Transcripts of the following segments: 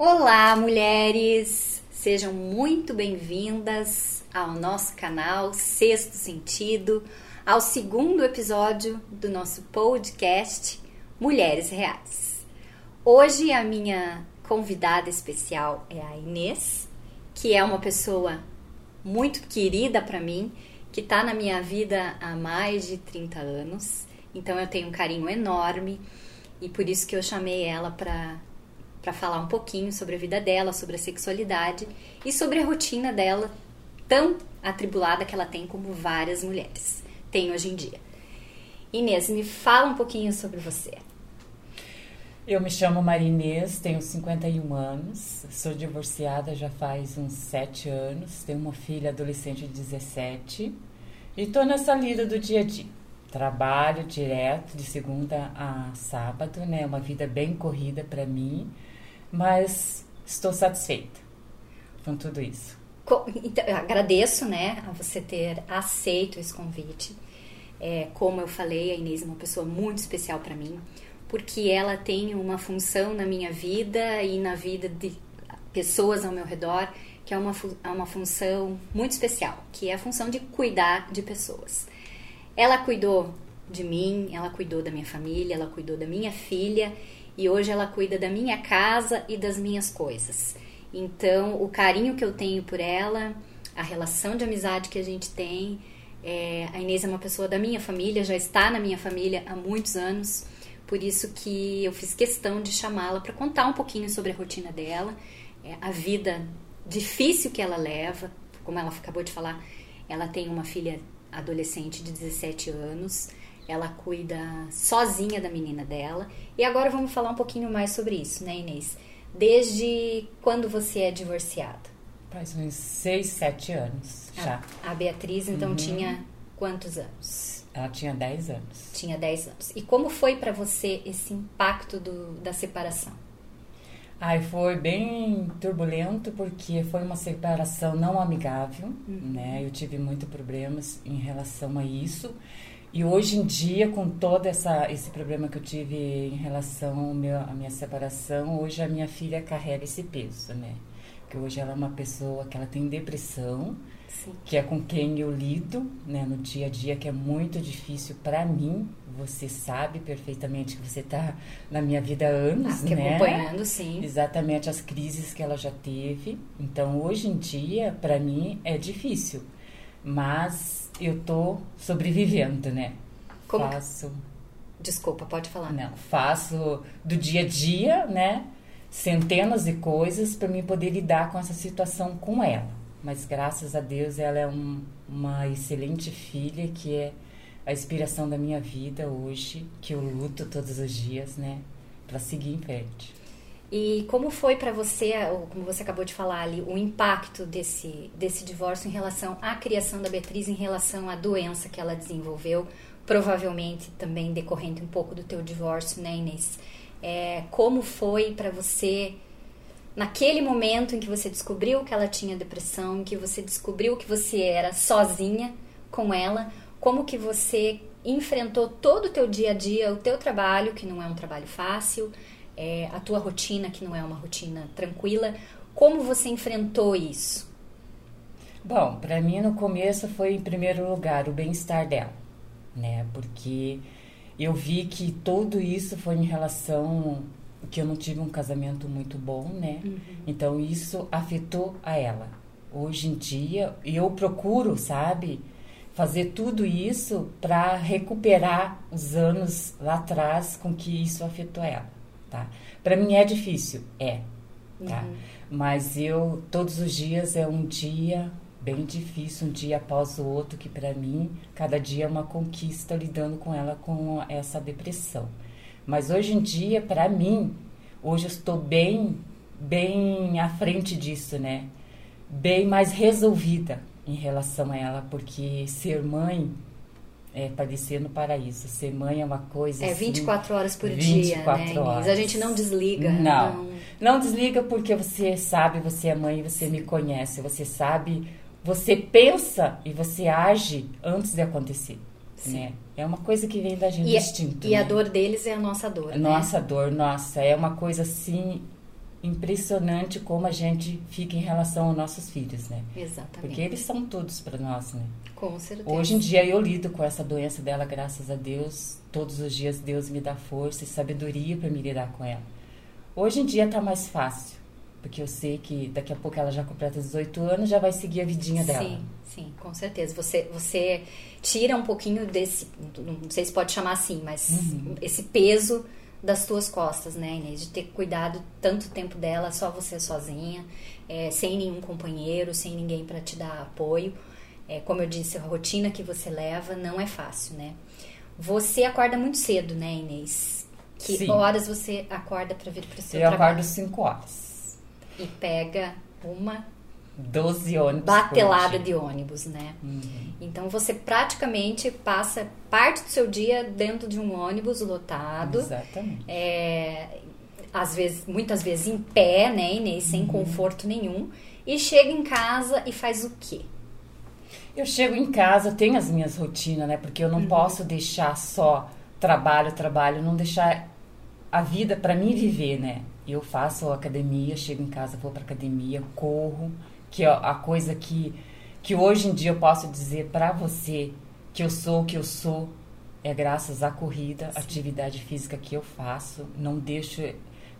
Olá, mulheres! Sejam muito bem-vindas ao nosso canal Sexto Sentido, ao segundo episódio do nosso podcast Mulheres Reais. Hoje a minha convidada especial é a Inês, que é uma pessoa muito querida para mim, que está na minha vida há mais de 30 anos, então eu tenho um carinho enorme e por isso que eu chamei ela para para falar um pouquinho sobre a vida dela, sobre a sexualidade e sobre a rotina dela tão atribulada que ela tem como várias mulheres têm hoje em dia. Inês, me fala um pouquinho sobre você. Eu me chamo Marinês, tenho 51 anos, sou divorciada já faz uns 7 anos, tenho uma filha adolescente de 17 e estou nessa lida do dia a dia. Trabalho direto de segunda a sábado, né? Uma vida bem corrida para mim mas estou satisfeita com tudo isso. Então, agradeço, né, a você ter aceito esse convite. É, como eu falei, a Inês é uma pessoa muito especial para mim, porque ela tem uma função na minha vida e na vida de pessoas ao meu redor, que é uma, é uma função muito especial, que é a função de cuidar de pessoas. Ela cuidou de mim, ela cuidou da minha família, ela cuidou da minha filha e hoje ela cuida da minha casa e das minhas coisas. Então, o carinho que eu tenho por ela, a relação de amizade que a gente tem, é, a Inês é uma pessoa da minha família, já está na minha família há muitos anos, por isso que eu fiz questão de chamá-la para contar um pouquinho sobre a rotina dela, é, a vida difícil que ela leva, como ela acabou de falar, ela tem uma filha adolescente de 17 anos, ela cuida sozinha da menina dela. E agora vamos falar um pouquinho mais sobre isso, né, Inês? Desde quando você é divorciada? Faz uns 6, 7 anos já. A, a Beatriz, então, uhum. tinha quantos anos? Ela tinha 10 anos. Tinha 10 anos. E como foi para você esse impacto do, da separação? Ai, foi bem turbulento porque foi uma separação não amigável, uhum. né? Eu tive muitos problemas em relação a isso. E hoje em dia, com todo essa, esse problema que eu tive em relação à minha separação, hoje a minha filha carrega esse peso, né? Que hoje ela é uma pessoa que ela tem depressão, Sim. que é com quem eu lido, né, no dia a dia, que é muito difícil para mim. Você sabe perfeitamente que você está na minha vida há anos, ah, né? acompanhando, sim. Exatamente as crises que ela já teve. Então, hoje em dia, para mim é difícil, mas eu tô sobrevivendo, né? Como faço. Desculpa, pode falar. Não, faço do dia a dia, né? Centenas de coisas para mim poder lidar com essa situação com ela. Mas graças a Deus ela é um, uma excelente filha que é a inspiração da minha vida hoje, que eu luto todos os dias, né? Para seguir em frente. E como foi para você, como você acabou de falar ali, o impacto desse, desse divórcio em relação à criação da Beatriz, em relação à doença que ela desenvolveu, provavelmente também decorrente um pouco do teu divórcio, né, Inês? É, como foi para você, naquele momento em que você descobriu que ela tinha depressão, que você descobriu que você era sozinha com ela, como que você enfrentou todo o teu dia a dia, o teu trabalho, que não é um trabalho fácil, é, a tua rotina, que não é uma rotina tranquila. Como você enfrentou isso? Bom, para mim no começo foi em primeiro lugar o bem-estar dela, né? Porque eu vi que tudo isso foi em relação que eu não tive um casamento muito bom, né? Uhum. Então isso afetou a ela. Hoje em dia eu procuro, sabe, fazer tudo isso para recuperar os anos lá atrás com que isso afetou ela tá? Para mim é difícil, é, tá? Uhum. Mas eu todos os dias é um dia bem difícil, um dia após o outro, que para mim cada dia é uma conquista lidando com ela com essa depressão. Mas hoje em dia, para mim, hoje eu estou bem, bem à frente disso, né? Bem mais resolvida em relação a ela, porque ser mãe é, padecer no paraíso. Ser mãe é uma coisa. É 24 assim, horas por 24 dia, né? Horas. A gente não desliga. Não, não. Não desliga porque você sabe, você é mãe, você me conhece, você sabe, você pensa e você age antes de acontecer. Né? É uma coisa que vem da gente e, instinto. E né? a dor deles é a nossa dor. Nossa né? dor, nossa, é uma coisa assim impressionante como a gente fica em relação aos nossos filhos, né? Exatamente. Porque eles são todos para nós, né? Com certeza. Hoje em dia eu lido com essa doença dela, graças a Deus. Todos os dias Deus me dá força e sabedoria para me lidar com ela. Hoje em dia tá mais fácil, porque eu sei que daqui a pouco ela já completa 18 anos, já vai seguir a vidinha dela. Sim, sim, com certeza. Você, você tira um pouquinho desse, não sei se pode chamar assim, mas Uhum. esse peso das tuas costas, né, Inês? De ter cuidado tanto tempo dela, só você sozinha, é, sem nenhum companheiro, sem ninguém para te dar apoio. É, como eu disse, a rotina que você leva não é fácil, né? Você acorda muito cedo, né, Inês? Que Sim. horas você acorda para vir para o seu Eu trabalho? acordo 5 horas. E pega uma 12 ônibus. batelada de ônibus, né? Uhum. Então você praticamente passa parte do seu dia dentro de um ônibus lotado, Exatamente. é, às vezes, muitas vezes em pé, né, Inês, sem Uhum. conforto nenhum, e chega em casa e faz o quê? Eu chego em casa, tenho as minhas rotinas, né? Porque eu não posso deixar só trabalho, trabalho, não deixar a vida para mim viver, né? Eu faço academia, chego em casa, vou para academia, corro, que é a coisa que que hoje em dia eu posso dizer para você que eu sou o que eu sou é graças à corrida, atividade física que eu faço. Não deixo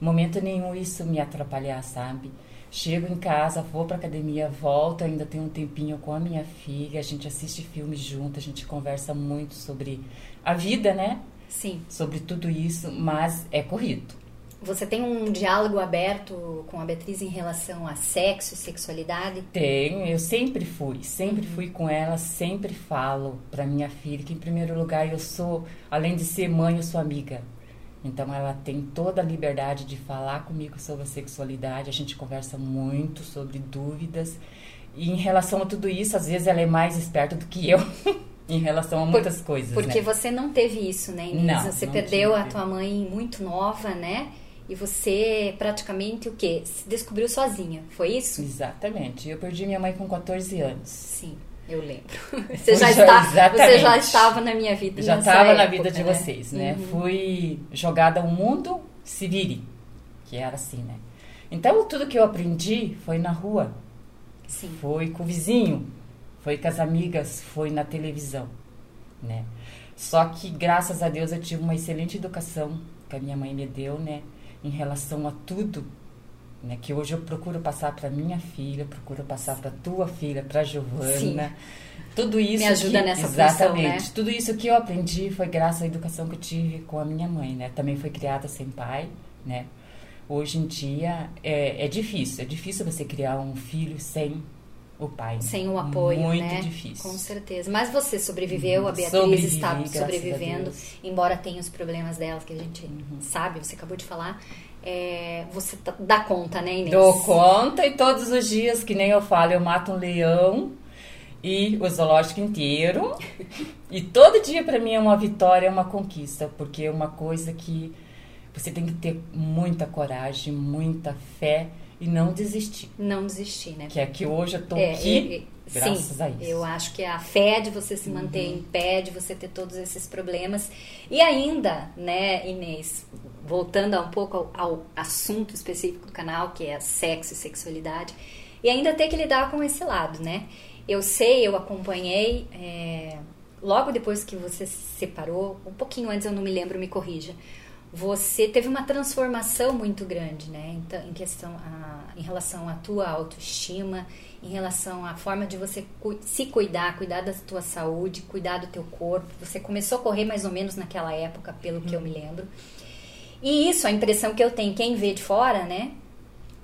momento nenhum isso me atrapalhar, sabe? Chego em casa, vou pra academia, volto, ainda tenho um tempinho com a minha filha, a gente assiste filmes junto, a gente conversa muito sobre a vida, né? Sim. Sobre tudo isso, mas é corrido. Você tem um diálogo aberto com a Beatriz em relação a sexo e sexualidade? Tenho, eu sempre fui, sempre fui com ela, sempre falo pra minha filha que em primeiro lugar eu sou, além de ser mãe, eu sou amiga. Então ela tem toda a liberdade de falar comigo sobre a sexualidade, a gente conversa muito sobre dúvidas. E em relação a tudo isso, às vezes ela é mais esperta do que eu em relação a muitas coisas, Porque né? você não teve isso, né, Inês? Não, você não perdeu a tive. tua mãe muito nova, né? E você praticamente o quê? Se descobriu sozinha, foi isso? Exatamente. Eu perdi minha mãe com 14 anos. Sim, eu lembro. Você já, está, você já estava na minha vida. Já estava na vida de né? vocês, né? Uhum. Fui jogada ao mundo, se vire, que era assim, né? Então, tudo que eu aprendi foi na rua, Sim. foi com o vizinho, foi com as amigas, foi na televisão, né? Só que, graças a Deus, eu tive uma excelente educação que a minha mãe me deu, né? Em relação a tudo, né? Que hoje eu procuro passar para minha filha, procuro passar para tua filha, para Giovana. Tudo isso ajuda que, nessa função, exatamente. né? Tudo isso que eu aprendi foi graças à educação que eu tive com a minha mãe, né? Também foi criada sem pai, né? Hoje em dia é, é difícil, é difícil você criar um filho sem o pai. Sem o apoio, Muito né? difícil. Com certeza. Mas você sobreviveu, a Beatriz Sobrevivi, está sobrevivendo, embora tenha os problemas dela que a gente Uhum. sabe, você acabou de falar. É, você tá- dá conta, né, Inês? Dou conta e todos os dias, que nem eu falo, eu mato um leão e o zoológico inteiro. e todo dia para mim é uma vitória, é uma conquista, porque é uma coisa que você tem que ter muita coragem, muita fé e não desistir. Não desistir, né? Que é que hoje eu tô É, aqui é, graças sim, a isso. Uhum. Eu acho que é a fé de você se manter em pé, de você ter todos esses problemas. E ainda, né, Inês, voltando um pouco ao, ao assunto específico do canal, que é sexo e sexualidade, e ainda ter que lidar com esse lado, né? Eu sei, eu acompanhei, é, logo depois que você se separou, um pouquinho antes, eu não me lembro, me corrija. Você teve uma transformação muito grande, né? Então, em questão a, em relação à tua autoestima, em relação à forma de você cu- se cuidar, cuidar da tua saúde, cuidar do teu corpo. Você começou a correr mais ou menos naquela época, pelo que eu me lembro. E isso, a impressão que eu tenho, quem vê de fora, né?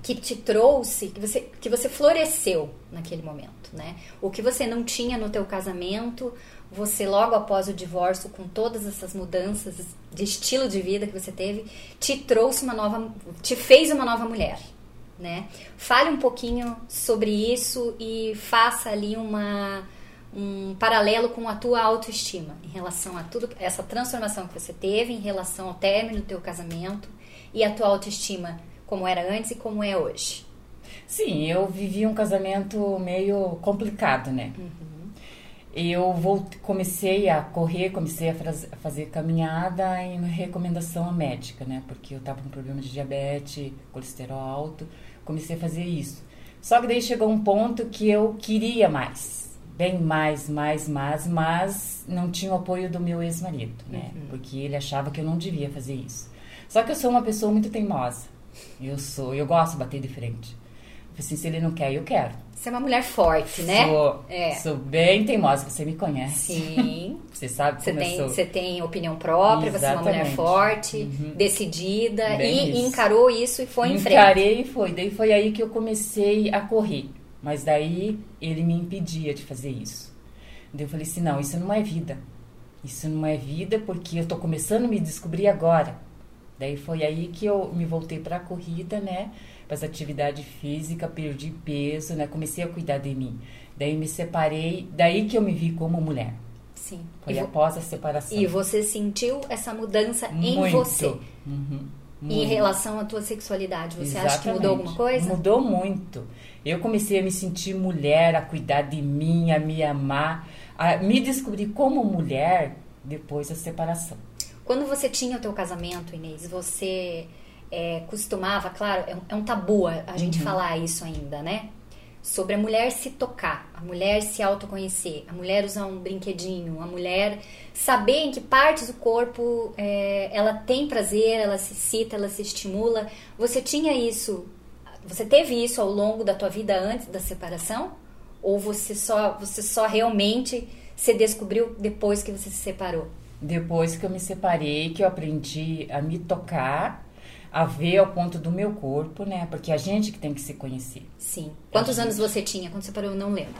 Que te trouxe, que você, que você floresceu naquele momento, né? O que você não tinha no teu casamento, você logo após o divórcio, com todas essas mudanças de estilo de vida que você teve, te trouxe uma nova, te fez uma nova mulher, né? Fale um pouquinho sobre isso e faça ali uma um paralelo com a tua autoestima em relação a tudo essa transformação que você teve em relação ao término do teu casamento e a tua autoestima como era antes e como é hoje. Sim, eu vivi um casamento meio complicado, né? Eu vou, comecei a correr, comecei a, fazer caminhada em recomendação médica, né? Porque eu tava com problema de diabetes, colesterol alto, comecei a fazer isso. Só que daí chegou um ponto que eu queria mais, bem mais, mais, mais, mas não tinha o apoio do meu ex-marido, né? Uhum. Porque ele achava que eu não devia fazer isso. Só que eu sou uma pessoa muito teimosa. Eu sou, eu gosto de bater de frente. Assim, se ele não quer, eu quero. Você é uma mulher forte, né? Sou, é. sou bem teimosa, você me conhece. Sim. você sabe você como tem, eu sou. Você tem opinião própria, Exatamente. você é uma mulher forte, uhum. decidida bem e isso. encarou isso e foi Encarei em frente. Encarei e foi. Daí foi aí que eu comecei a correr. Mas daí ele me impedia de fazer isso. Daí eu falei assim, não, isso não é vida. Isso não é vida porque eu tô começando a me descobrir agora. Daí foi aí que eu me voltei para a corrida, né? Para atividade física, perdi peso, né? Comecei a cuidar de mim. Daí me separei, daí que eu me vi como mulher. Sim. Foi após a separação. E você sentiu essa mudança Muito. em você? Uhum. Em relação à tua sexualidade, você Exatamente. acha que mudou alguma coisa? Mudou muito. Eu comecei a me sentir mulher, a cuidar de mim, a me amar, a me descobrir como mulher depois da separação. Quando você tinha o teu casamento, Inês, você é, costumava, claro, é um, é um tabu a gente uhum. falar isso ainda, né? Sobre a mulher se tocar, a mulher se autoconhecer, a mulher usar um brinquedinho, a mulher saber em que partes do corpo é, ela tem prazer, ela se excita, ela se estimula. Você tinha isso, você teve isso ao longo da tua vida antes da separação? Ou você só, você só realmente se descobriu depois que você se separou? Depois que eu me separei, que eu aprendi a me tocar, a ver ao ponto do meu corpo, né? Porque a gente que tem que se conhecer. Sim. Quantos anos você tinha quando você parou? Eu não lembro.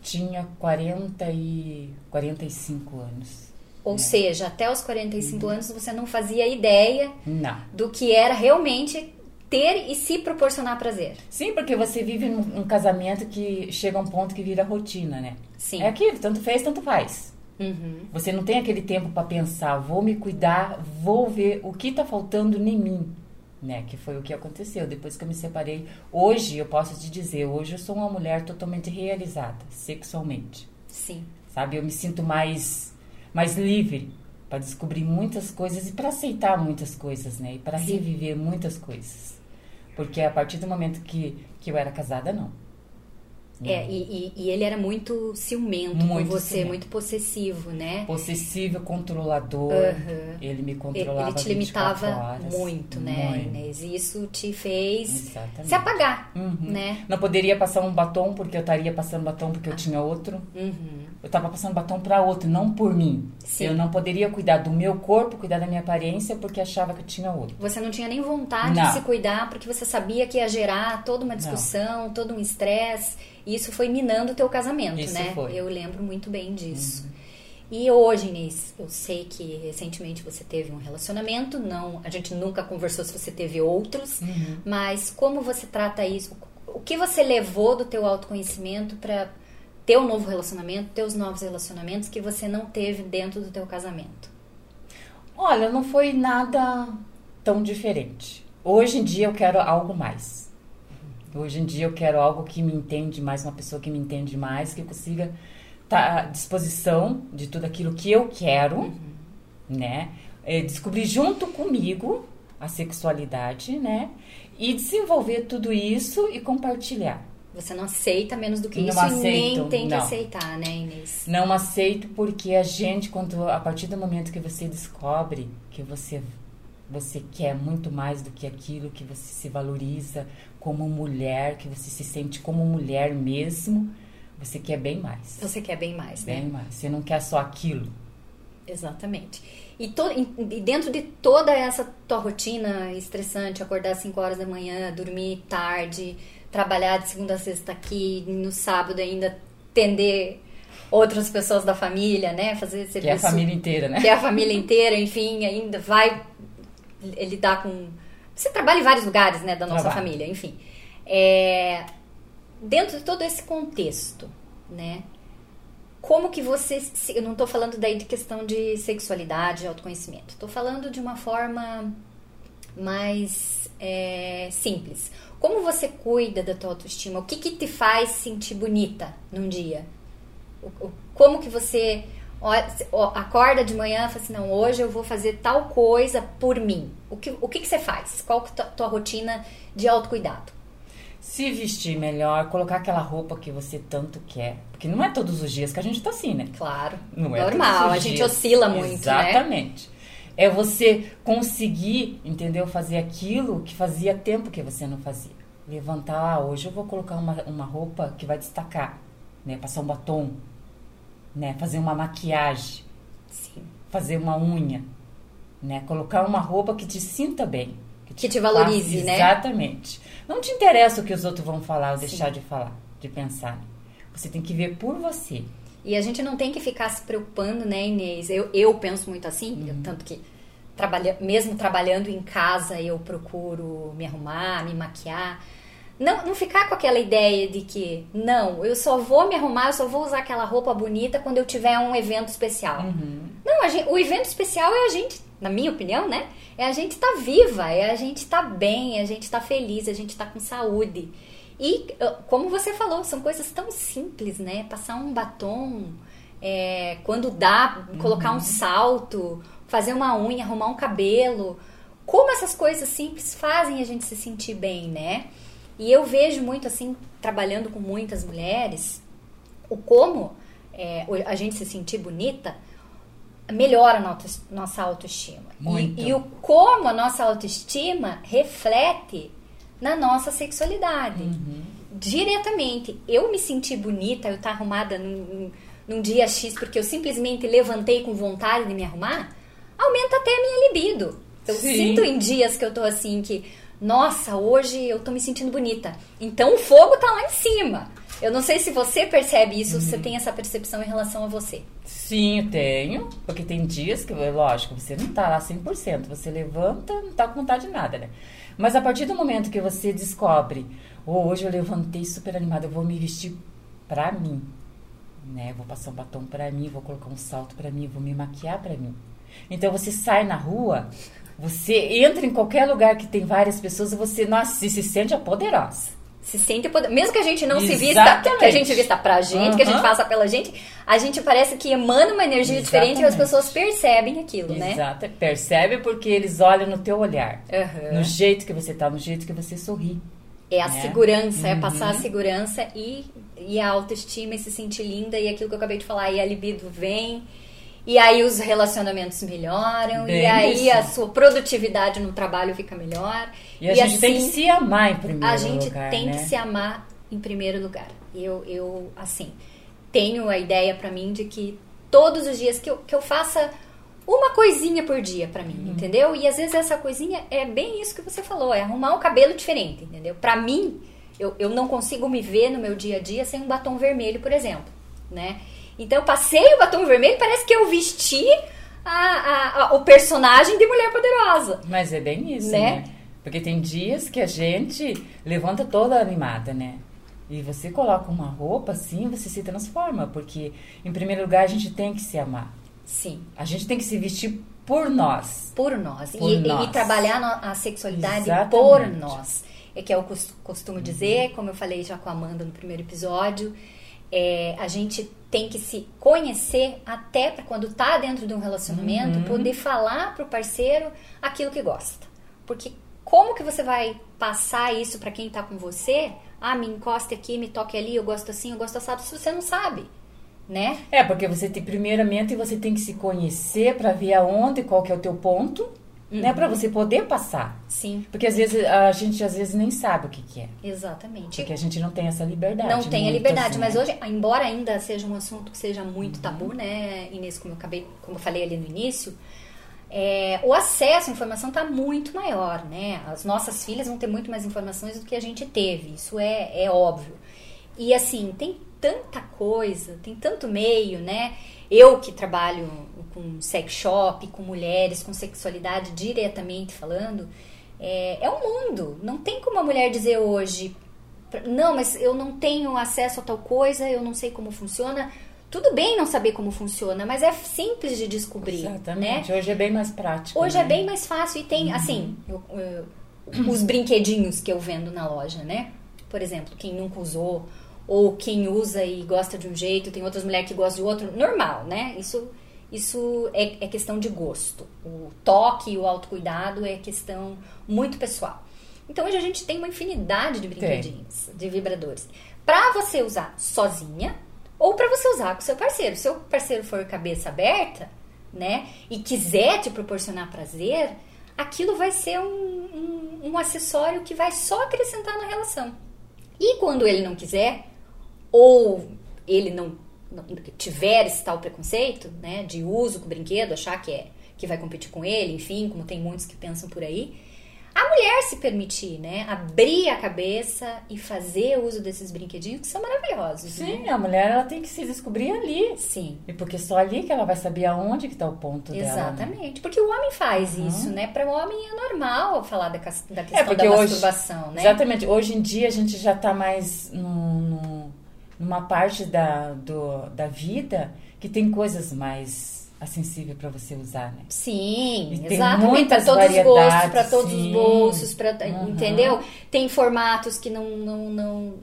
Tinha 40 e 45 anos. Ou né? seja, até os 45 uhum. anos você não fazia ideia não. do que era realmente ter e se proporcionar prazer. Sim, porque você vive num, casamento que chega a um ponto que vira rotina, né? Sim. É aquilo, tanto fez, tanto faz. Uhum. Você não tem aquele tempo para pensar, vou me cuidar, vou ver o que está faltando em mim, né? Que foi o que aconteceu depois que eu me separei. Hoje eu posso te dizer, hoje eu sou uma mulher totalmente realizada sexualmente. Sim. Sabe, eu me sinto mais mais livre para descobrir muitas coisas e para aceitar muitas coisas, né? E para reviver muitas coisas. Porque a partir do momento que que eu era casada, não. É, uhum. e, e, ele era muito ciumento muito com você, ciumento. muito possessivo, né? Possessivo, controlador. Uhum. Ele me controlava Ele te limitava muito, né, muito. Inês? Isso te fez Exatamente. se apagar, uhum. né? Não poderia passar um batom porque eu estaria passando batom porque eu ah. tinha outro. Uhum. Eu estava passando batom para outro, não por mim. Sim. Eu não poderia cuidar do meu corpo, cuidar da minha aparência porque achava que eu tinha outro. Você não tinha nem vontade não. de se cuidar porque você sabia que ia gerar toda uma discussão, não. todo um estresse isso foi minando o teu casamento, Isso né? Foi. Eu lembro muito bem disso. Uhum. E hoje, Inês, eu sei que recentemente você teve um relacionamento, não, a gente nunca conversou se você teve outros, uhum. mas como você trata isso? O que você levou do teu autoconhecimento para ter um novo relacionamento, ter os novos relacionamentos que você não teve dentro do teu casamento? Olha, não foi nada tão diferente. Hoje em dia eu quero algo mais. Hoje em dia eu quero algo que me entende mais, uma pessoa que me entende mais, que consiga estar tá à disposição de tudo aquilo que eu quero, uhum. né? É, descobrir junto comigo a sexualidade, né? E desenvolver tudo isso e compartilhar. Você não aceita menos do que não isso aceito, e nem tem que não. aceitar, né, Inês? Não aceito porque a gente, quando a partir do momento que você descobre que você você quer muito mais do que aquilo, que você se valoriza como mulher, que você se sente como mulher mesmo, você quer bem mais. Você quer bem mais, bem né? Bem mais. Você não quer só aquilo. Exatamente. E, to, e, dentro de toda essa tua rotina estressante, acordar às 5 horas da manhã, dormir tarde, trabalhar de segunda a sexta aqui, no sábado ainda atender outras pessoas da família, né? Fazer serviço. Que é a família inteira, né? Que é a família inteira, enfim, ainda vai lidar com. Você trabalha em vários lugares, né, da nossa Trabalho. família, enfim. É, dentro de todo esse contexto, né? Como que você. Eu não estou falando daí de questão de sexualidade, autoconhecimento. Estou falando de uma forma mais é, simples. Como você cuida da tua autoestima? O que, que te faz sentir bonita num dia? Como que você acorda de manhã e fala assim, não, hoje eu vou fazer tal coisa por mim. O que, o que, que você faz? Qual que é a tua rotina de autocuidado? Se vestir melhor, colocar aquela roupa que você tanto quer. Porque não é todos os dias que a gente tá assim, né? Claro. Não é Normal, a gente oscila muito, Exatamente. né? Exatamente. É você conseguir, entendeu? Fazer aquilo que fazia tempo que você não fazia. Levantar, ah, hoje eu vou colocar uma, uma roupa que vai destacar, né? Passar um batom, né? Fazer uma maquiagem, Sim. fazer uma unha, né? Colocar uma roupa que te sinta bem, que te, que te valorize, né? Exatamente. Não te interessa o que os outros vão falar ou deixar de falar, de pensar. Você tem que ver por você. E a gente não tem que ficar se preocupando, né, Inês? Eu, eu penso muito assim, uhum. tanto que trabalha, mesmo trabalhando em casa eu procuro me arrumar, me maquiar não, não ficar com aquela ideia de que, não, eu só vou me arrumar, eu só vou usar aquela roupa bonita quando eu tiver um evento especial. Uhum. Não, gente, o evento especial é a gente, na minha opinião, né? É a gente estar tá viva, é a gente estar tá bem, é a gente estar tá feliz, é a gente estar tá com saúde. E, como você falou, são coisas tão simples, né? Passar um batom, é, quando dá, colocar um uhum. salto, fazer uma unha, arrumar um cabelo. Como essas coisas simples fazem a gente se sentir bem, né? E eu vejo muito assim, trabalhando com muitas mulheres, o como é, a gente se sentir bonita melhora a nossa autoestima. Muito. E, e o como a nossa autoestima reflete na nossa sexualidade. Uhum. Diretamente. Eu me sentir bonita, eu estar tá arrumada num, num dia X porque eu simplesmente levantei com vontade de me arrumar, aumenta até a minha libido. Eu Sim. sinto em dias que eu tô assim que nossa, hoje eu tô me sentindo bonita. Então o fogo tá lá em cima. Eu não sei se você percebe isso, uhum. você tem essa percepção em relação a você. Sim, eu tenho. Porque tem dias que, lógico, você não tá lá 100%. Você levanta, não tá com vontade de nada, né? Mas a partir do momento que você descobre, oh, hoje eu levantei super animada, eu vou me vestir pra mim, né? Vou passar um batom pra mim, vou colocar um salto pra mim, vou me maquiar pra mim. Então você sai na rua você entra em qualquer lugar que tem várias pessoas e você, nossa, se, se sente a poderosa. Se sente poder... Mesmo que a gente não Exatamente. se vista, que a gente vista pra gente, uhum. que a gente faça pela gente, a gente parece que emana uma energia Exatamente. diferente e as pessoas percebem aquilo, né? Exato. Percebe porque eles olham no teu olhar. Uhum. No jeito que você tá, no jeito que você sorri. É a né? segurança, uhum. é passar a uhum. segurança e, e a autoestima e se sentir linda e aquilo que eu acabei de falar, e a libido vem e aí os relacionamentos melhoram, Bem e aí a sua produtividade no trabalho fica melhor. E a e gente assim, tem que se amar em primeiro lugar. A gente lugar, tem né? que se amar em primeiro lugar. Eu, eu assim, tenho a ideia para mim de que todos os dias que eu, que eu faça uma coisinha por dia para mim, uhum. entendeu? E às vezes essa coisinha é bem isso que você falou, é arrumar um cabelo diferente, entendeu? Para mim, eu, eu não consigo me ver no meu dia a dia sem um batom vermelho, por exemplo, né? Então eu passei o batom vermelho, parece que eu vesti a, a, a, o personagem de Mulher Poderosa. Mas é bem isso, né? né? Porque tem dias que a gente levanta toda animada, né? E você coloca uma roupa assim, você se transforma. Porque, em primeiro lugar, a gente tem que se amar. Sim. A gente tem que se vestir por nós. Por nós. Por e, nós. e, trabalhar a sexualidade Exatamente. por nós. É que eu costumo dizer, como eu falei já com a Amanda no primeiro episódio, é, a gente tem que se conhecer até para quando tá dentro de um relacionamento, uhum. poder falar pro parceiro aquilo que gosta. Porque como que você vai passar isso para quem tá com você? Ah, me encoste aqui, me toque ali, eu gosto assim, eu gosto assado, se você não sabe, né? É, porque você tem primeiramente você tem que se conhecer para ver aonde, qual que é o teu ponto Uhum. Né, para você poder passar. Sim. Porque às vezes a gente às vezes nem sabe o que, que é. Exatamente. Porque a gente não tem essa liberdade. Não tem a liberdade, assim, mas né? hoje, embora ainda seja um assunto que seja muito uhum. tabu, né, Inês, como eu acabei, como eu falei ali no início, é, o acesso à informação está muito maior, né? As nossas filhas vão ter muito mais informações do que a gente teve, isso é, é óbvio. E assim, tem tanta coisa, tem tanto meio, né? Eu que trabalho com sex shop, com mulheres, com sexualidade diretamente falando, é, é um mundo. Não tem como a mulher dizer hoje, não, mas eu não tenho acesso a tal coisa, eu não sei como funciona. Tudo bem não saber como funciona, mas é simples de descobrir. Exatamente. Né? Hoje é bem mais prático. Hoje é né? é bem mais fácil e tem, uhum. assim, eu, eu, os brinquedinhos que eu vendo na loja, né? Por exemplo, quem nunca usou ou quem usa e gosta de um jeito, tem outras mulheres que gostam de outro, normal, né? Isso, isso é, é questão de gosto. O toque e o autocuidado é questão muito pessoal. Então hoje a gente tem uma infinidade de brinquedinhos, tem. de vibradores. Para você usar sozinha ou para você usar com seu parceiro. Se seu parceiro for cabeça aberta, né, e quiser te proporcionar prazer, aquilo vai ser um, um, um acessório que vai só acrescentar na relação. E quando ele não quiser, ou ele não, tiver esse tal preconceito, né, de uso com o brinquedo, achar que é que vai competir com ele, enfim, como tem muitos que pensam por aí, a mulher se permitir, né? Abrir a cabeça e fazer uso desses brinquedinhos que são maravilhosos. Sim, né? a mulher ela tem que se descobrir ali. Sim. E porque só ali que ela vai saber aonde que está o ponto Exatamente. dela. Né? Exatamente. Porque o homem faz uhum. isso, né? Para o homem é normal falar da, da é, questão é da hoje, masturbação, né? Exatamente. Hoje em dia a gente já está mais no, numa parte da, do, da vida que tem coisas mais acessível para você usar, né? Sim, exatamente. Para todos os gostos, para todos sim. os bolsos, pra, uhum. entendeu? Tem formatos que não, não, não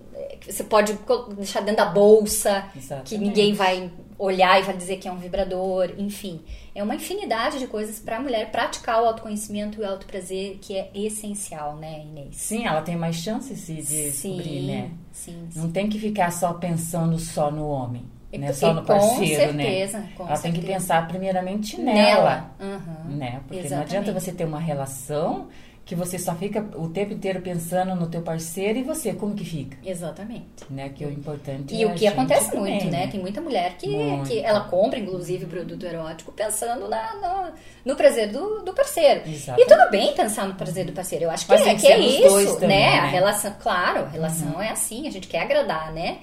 que você pode deixar dentro da bolsa, exatamente. que ninguém vai olhar e vai dizer que é um vibrador, enfim. É uma infinidade de coisas para a mulher praticar o autoconhecimento e o autoprazer, que é essencial, né, Inês? Sim, ela tem mais chances de descobrir, sim, né? Sim, sim. Não tem que ficar só pensando só no homem né? Só no parceiro, com certeza, né? Com Ela certeza. tem que pensar primeiramente nela, nela. Uhum. né? Porque Exatamente. não adianta você ter uma relação que você só fica o tempo inteiro pensando no teu parceiro e você como que fica? Exatamente. Né? Que é o importante E é o que acontece também, muito, né? Tem muita mulher que, que ela compra, inclusive, produto erótico pensando na, no, no prazer do, do parceiro. Exatamente. E tudo bem pensar no prazer do parceiro. Eu acho que Mas é, que é isso, também, né? né? A relação, claro, a relação Uhum. é assim, a gente quer agradar, né?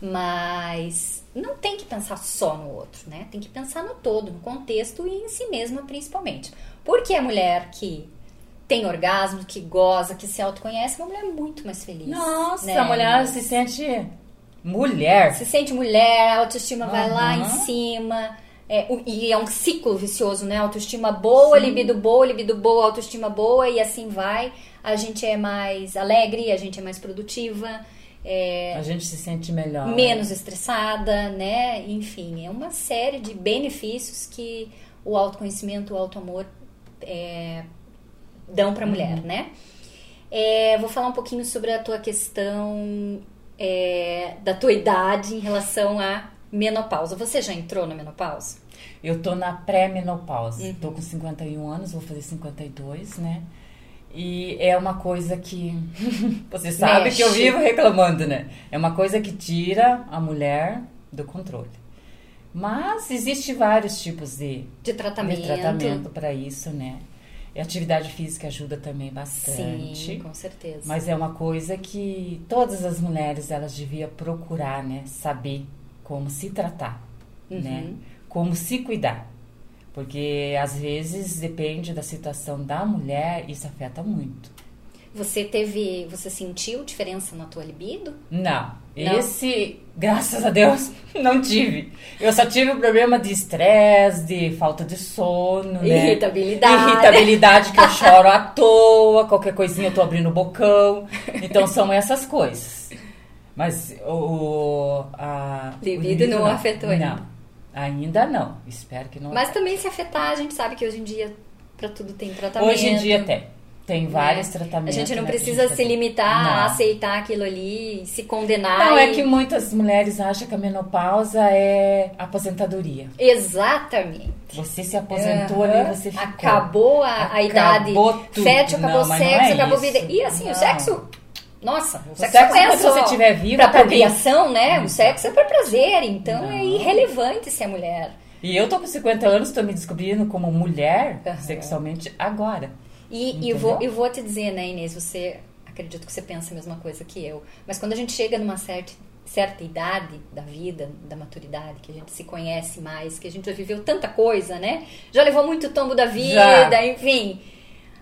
Mas não tem que pensar só no outro, né? Tem que pensar no todo, no contexto e em si mesma principalmente. Porque a mulher que tem orgasmo, que goza, que se autoconhece, é uma mulher muito mais feliz. Nossa, né? a mulher se sente mulher. Se sente mulher, a autoestima vai lá em cima. É, e é um ciclo vicioso, né? Autoestima boa, libido boa, libido boa, autoestima boa, e assim vai. A gente é mais alegre, a gente é mais produtiva, é, A gente se sente melhor. menos estressada, né? Enfim, é uma série de benefícios que o autoconhecimento, o autoamor é, dão para a mulher, né? É, vou falar um pouquinho sobre a tua questão é, da tua idade em relação à menopausa. Você já entrou na menopausa? Eu tô na pré-menopausa. Uhum. Tô com 51 anos, vou fazer 52, né? E é uma coisa que você sabe Mexe. que eu vivo reclamando, né? É uma coisa que tira a mulher do controle. Mas existe vários tipos de, De tratamento? de tratamento para isso, né? E a atividade física ajuda também bastante. Sim, com certeza. Mas é uma coisa que todas as mulheres elas deviam procurar, né? Saber como se tratar, Uhum. né? Como se cuidar. Porque às vezes depende da situação da mulher, isso afeta muito. Você teve, você sentiu diferença na tua libido? Não, Não? esse, graças a Deus, não tive. Eu só tive o problema de estresse, de falta de sono, né? Irritabilidade. Irritabilidade que eu choro à toa, qualquer coisinha eu tô abrindo o bocão. Então são essas coisas. Mas o, a, o Libido não afetou ainda. Não, ainda não. Espero que não Mas afete. também se afetar, a gente sabe que hoje em dia pra tudo tem tratamento. Hoje em dia tem. Tem vários né? tratamentos. A gente não né, precisa gente se limitar Não. a aceitar aquilo ali, se condenar. Não, é e- que muitas mulheres acham que a menopausa é aposentadoria. Exatamente. Você se aposentou Aham. ali, você ficou. Acabou a, a idade Acabou tudo. fértil, acabou Não, o não sexo, é acabou a isso. vida. E assim, Não. o sexo. Nossa, o, sexo, sexo, não é enquanto só você estiver viva, pra tá procriação, né? O sexo é pra prazer, então é Não. irrelevante se é mulher. E eu tô com 50 anos, tô me descobrindo como mulher Aham. sexualmente agora. E, e eu, vou, eu vou te dizer, né, Inês, você acredito que você pensa a mesma coisa que eu. Mas quando a gente chega numa certa, certa idade da vida, da maturidade, que a gente se conhece mais, que a gente já viveu tanta coisa, né? Já levou muito tombo da vida, Já. enfim.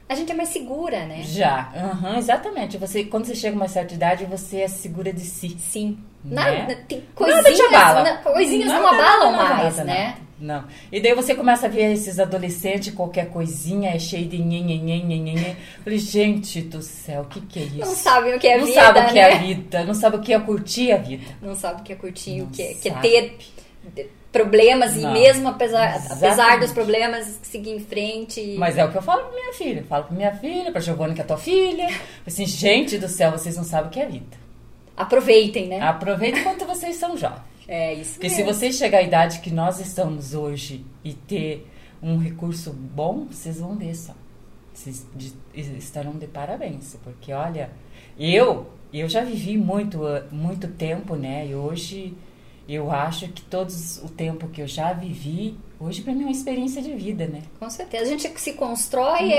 A gente é mais segura, né? Já. Aham, exatamente. Você, quando você chega a uma certa idade, você é segura de si. Sim. Né? Nada, tem Nada coisinhas, te abala. na- coisinhas não Nada, abalam nada, mais, nada, né? nada. não. E daí você começa a ver esses adolescentes, qualquer coisinha é cheio de nhenhenhen, Falei, gente do céu, o que que é isso? Não sabem o que é não vida, Não sabe o que né? é a vida, não sabe o que é curtir a vida. Não sabe o que é curtir, Não o que é, que é ter problemas Não. e mesmo apesar, apesar dos problemas, seguir em frente. Mas é o que eu falo pra minha filha. Falo pra minha filha, pra Giovana, que é tua filha. Assim, gente do céu, vocês não sabem o que é vida. Aproveitem, né? Aproveita enquanto vocês são jovens. É isso Porque se vocês chegar à idade que nós estamos hoje e ter um recurso bom, vocês vão ver só. Vocês de- estarão de parabéns. Porque, olha, eu, eu já vivi muito, muito tempo, né? E hoje eu acho que todos o tempo que eu já vivi, hoje pra mim é uma experiência de vida, né? Com certeza. A gente se constrói, é,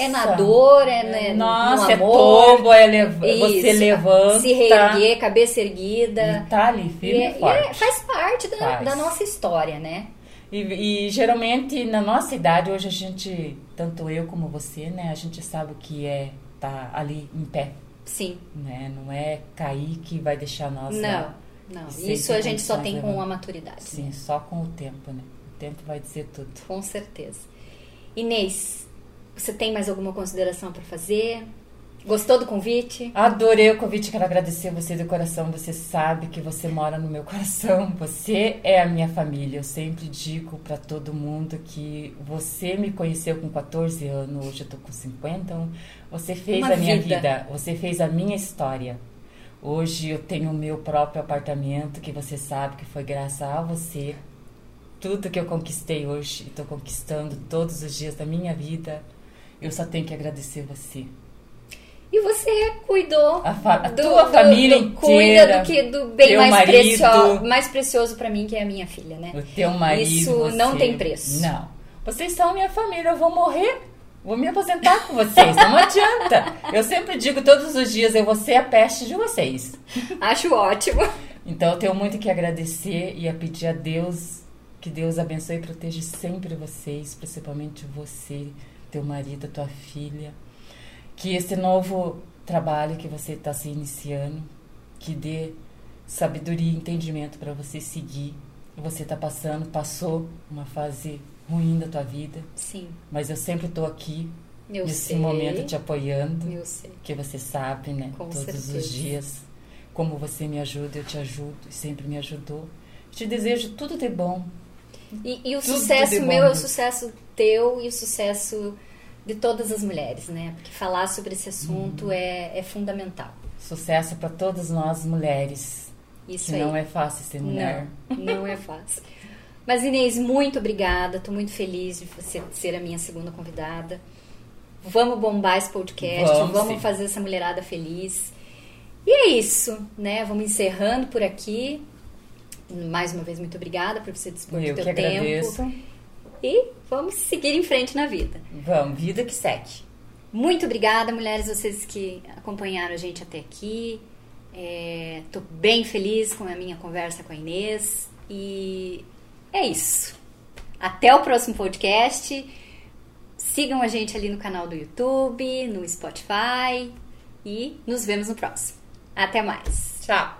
é, é na dor, é, né, Nossa, no é amor. tombo, é lev- você Isso, levanta. Se reerguer, cabeça erguida. E tá ali, E, firme é- e e forte. é- faz parte da, Faz. da nossa história, né? E, e geralmente na nossa idade, hoje a gente, tanto eu como você, né, a gente sabe o que é estar ali em pé, Sim. né? Não é cair que vai deixar nós não. Não. Isso a gente só tem né? com a maturidade. Sim, só com o tempo, né? O tempo vai dizer tudo. Com certeza. Inês, você tem mais alguma consideração para fazer? Gostou do convite? Adorei o convite, quero agradecer você do coração. Você sabe que você mora no meu coração. Você é a minha família. Eu sempre digo para todo mundo que você me conheceu com 14 anos, hoje eu tô com 50. Então você fez Uma a minha vida. vida, você fez a minha história. Hoje eu tenho o meu próprio apartamento, que você sabe que foi graças a você. Tudo que eu conquistei hoje e estou conquistando todos os dias da minha vida, eu só tenho que agradecer você. E você cuidou A, fa- a do- tua do- família do- inteira. Cuida do que do bem mais, marido. precio, mais precioso para mim, que é a minha filha, né? O teu marido. Isso não você- tem preço. Não. Vocês são minha família, eu vou morrer. Vou me aposentar com vocês, não adianta. Eu sempre digo todos os dias, eu vou ser a peste de vocês. Acho ótimo. Então eu tenho muito que agradecer e a pedir a Deus que Deus abençoe e proteja sempre vocês, principalmente você, teu marido, tua filha. Que esse novo trabalho que você está se iniciando, que dê sabedoria e entendimento para você seguir. Você está passando, passou uma fase ruim da tua vida, Sim, mas eu sempre estou aqui eu nesse sei. momento te apoiando Eu sei. que você sabe, né? Com Todos certeza. os dias. Como você me ajuda, eu te ajudo e sempre me ajudou. Te desejo tudo de bom. E, e o Tudo sucesso meu é o sucesso teu e o sucesso de todas as mulheres, né? Porque falar sobre esse assunto Uhum. é, é fundamental. Sucesso para todas nós mulheres. Isso que aí. não é fácil ser mulher. Não, não é fácil. Mas Inês, muito obrigada. Estou muito feliz de você ser a minha segunda convidada. Vamos bombar esse podcast, Vamos, vamos, fazer essa mulherada feliz. E é isso, né? Vamos encerrando por aqui. Mais uma vez, muito obrigada por você dispor Eu do teu tempo. agradeço. E vamos seguir em frente na vida. Vamos, vida que segue. Muito obrigada, mulheres, vocês que acompanharam a gente até aqui. Estou bem feliz com a minha conversa com a Inês. E é isso. Até o próximo podcast. Sigam a gente ali no canal do YouTube, no Spotify. E nos vemos no próximo. Até mais. Tchau.